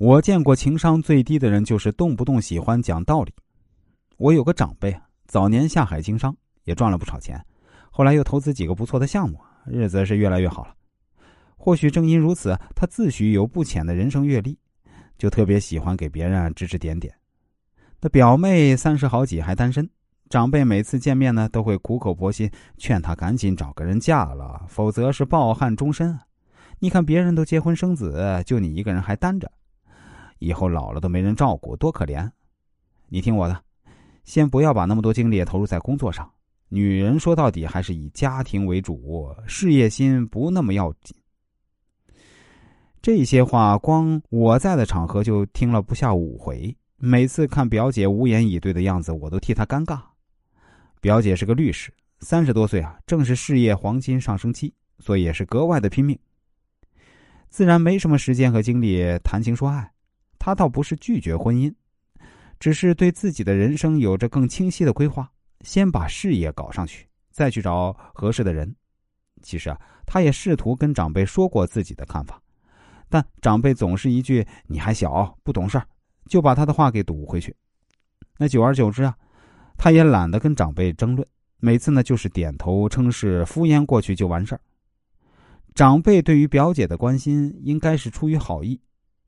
我见过情商最低的人，就是动不动喜欢讲道理。我有个长辈，早年下海经商，也赚了不少钱，后来又投资几个不错的项目，日子是越来越好了。或许正因如此，他自诩有不浅的人生阅历，就特别喜欢给别人指指点点。那表妹三十好几还单身，长辈每次见面呢，都会苦口婆心劝她赶紧找个人嫁了，否则是抱憾终身。你看别人都结婚生子，就你一个人还单着，以后老了都没人照顾，多可怜！你听我的，先不要把那么多精力投入在工作上。女人说到底还是以家庭为主，事业心不那么要紧。这些话光我在的场合就听了不下五回，每次看表姐无言以对的样子，我都替她尴尬。表姐是个律师，三十多岁啊，正是事业黄金上升期，所以也是格外的拼命。自然没什么时间和精力谈情说爱，他倒不是拒绝婚姻，只是对自己的人生有着更清晰的规划，先把事业搞上去，再去找合适的人。其实啊，他也试图跟长辈说过自己的看法，但长辈总是一句“你还小，不懂事儿”，就把他的话给堵回去。那久而久之啊，他也懒得跟长辈争论，每次呢就是点头称是，敷衍过去就完事儿。长辈对于表姐的关心应该是出于好意，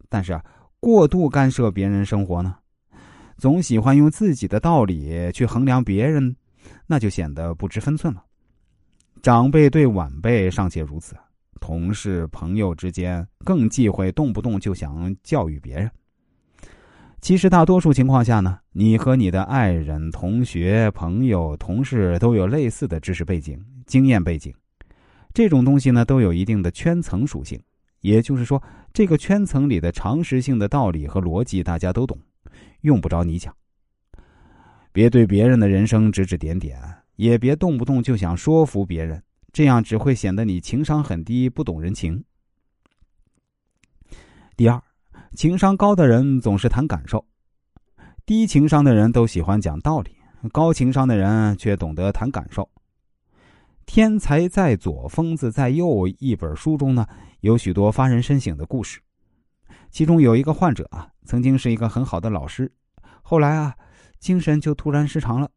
但是啊，过度干涉别人生活呢，总喜欢用自己的道理去衡量别人，那就显得不知分寸了。长辈对晚辈尚且如此，同事朋友之间更忌讳动不动就想教育别人。其实大多数情况下呢，你和你的爱人、同学、朋友、同事都有类似的知识背景、经验背景。这种东西呢，都有一定的圈层属性，也就是说，这个圈层里的常识性的道理和逻辑大家都懂，用不着你讲。别对别人的人生指指点点，也别动不动就想说服别人，这样只会显得你情商很低，不懂人情。第二，情商高的人总是谈感受，低情商的人都喜欢讲道理，高情商的人却懂得谈感受。天才在左，疯子在右。一本书中呢，有许多发人深省的故事。其中有一个患者啊，曾经是一个很好的老师，后来啊，精神就突然失常了。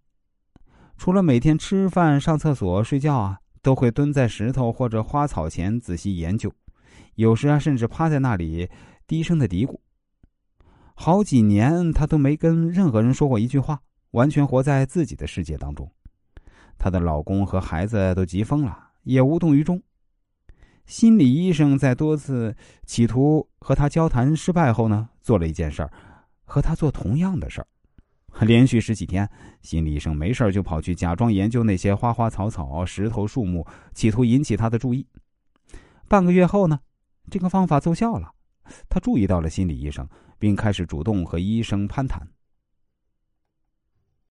除了每天吃饭、上厕所、睡觉啊，都会蹲在石头或者花草前仔细研究，有时啊，甚至趴在那里低声的嘀咕。好几年，他都没跟任何人说过一句话，完全活在自己的世界当中。她的老公和孩子都急疯了，也无动于衷。心理医生在多次企图和她交谈失败后呢，做了一件事儿，和她做同样的事儿。连续十几天，心理医生没事就跑去假装研究那些花花草草、石头树木，企图引起她的注意。半个月后呢，这个方法奏效了，她注意到了心理医生，并开始主动和医生攀谈。